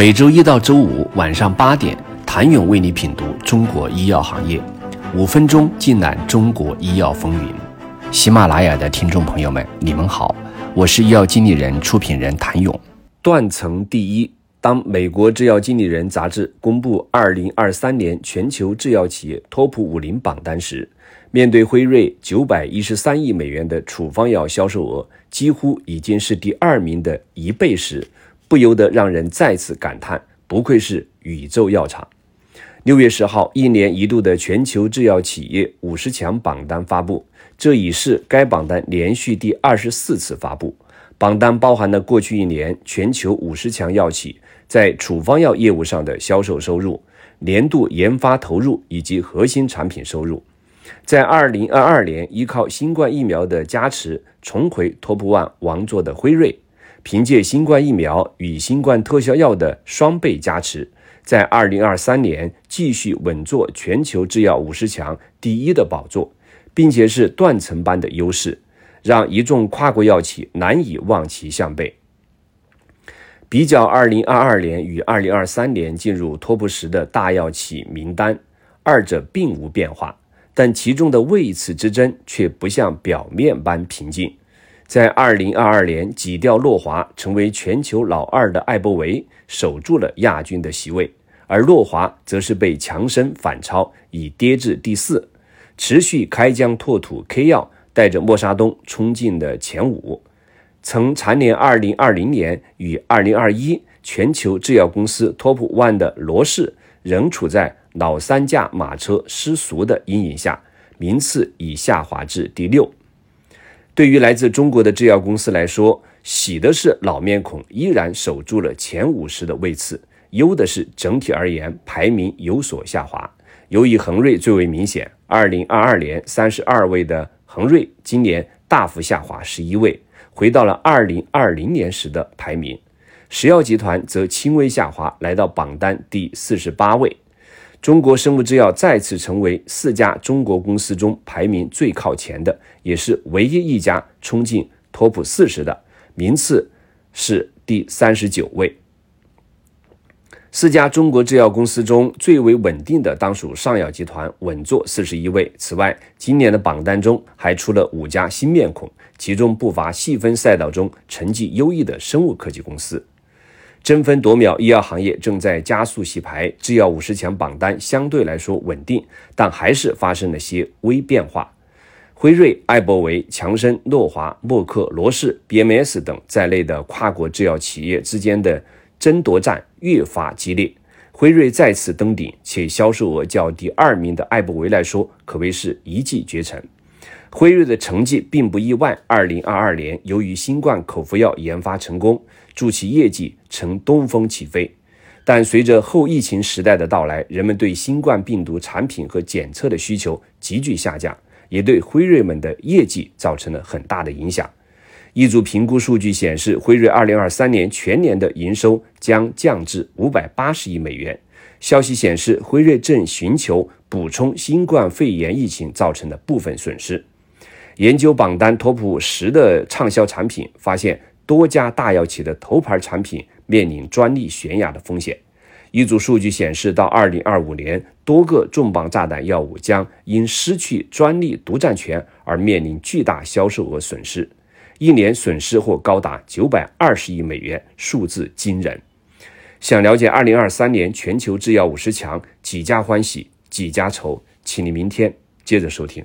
每周一到周五晚上八点，谭勇为你品读中国医药行业，五分钟尽览中国医药风云。喜马拉雅的听众朋友们，你们好，我是医药经理人、出品人谭勇。断层第一，当美国制药经理人杂志公布二零二三年全球制药企业 TOP 五零榜单时，面对辉瑞九百一十三亿美元的处方药销售额，几乎已经是第二名的一倍时。不由得让人再次感叹，不愧是宇宙药厂。六月十号，一年一度的全球制药企业五十强榜单发布，这已是该榜单连续第二十四次发布。榜单包含了过去一年全球五十强药企在处方药业务上的销售收入、年度研发投入以及核心产品收入。在二零二二年，依靠新冠疫苗的加持，重回 TOP ONE 王座的辉瑞。凭借新冠疫苗与新冠特效药的双倍加持，在二零二三年继续稳坐全球制药五十强第一的宝座，并且是断层般的优势，让一众跨国药企难以望其项背。比较二零二二年与二零二三年进入 TOP 十的大药企名单，二者并无变化，但其中的位次之争却不像表面般平静。在二零二二年挤掉诺华，成为全球老二的艾伯维守住了亚军的席位，而诺华则是被强生反超，已跌至第四。持续开疆拓土，K 药带着默沙东冲进了前五。曾蝉联二零二零年与二零二一全球制药公司 Top One 的罗氏，仍处在老三驾马车失速的阴影下，名次已下滑至第六。对于来自中国的制药公司来说，喜的是老面孔依然守住了前五十的位次，忧的是整体而言排名有所下滑。尤以恒瑞最为明显，二零二二年三十二位的恒瑞，今年大幅下滑十一位，回到了二零二零年时的排名。石药集团则轻微下滑，来到榜单第四十八位。中国生物制药再次成为四家中国公司中排名最靠前的，也是唯一一家冲进 TOP 四十的，名次是第三十九位。四家中国制药公司中最为稳定的当属上药集团，稳坐四十一位。此外，今年的榜单中还出了五家新面孔，其中不乏细分赛道中成绩优异的生物科技公司。争分夺秒，医药行业正在加速洗牌。制药五十强榜单相对来说稳定，但还是发生了些微变化。辉瑞、艾伯维、强生、诺华、默克、罗氏、BMS 等在内的跨国制药企业之间的争夺战越发激烈。辉瑞再次登顶，且销售额较第二名的艾伯维来说，可谓是一骑绝尘。辉瑞的成绩并不意外。二零二二年，由于新冠口服药研发成功，助其业绩呈东风起飞。但随着后疫情时代的到来，人们对新冠病毒产品和检测的需求急剧下降，也对辉瑞们的业绩造成了很大的影响。一组评估数据显示，辉瑞二零二三年全年的营收将降至五百八十亿美元。消息显示，辉瑞正寻求补充新冠肺炎疫情造成的部分损失。研究榜单 TOP 十的畅销产品，发现多家大药企的头牌产品面临专利悬崖的风险。一组数据显示，到2025年，多个重磅炸弹药物将因失去专利独占权而面临巨大销售额损失，一年损失或高达920亿美元，数字惊人。想了解2023年全球制药五十强几家欢喜几家愁，请你明天接着收听。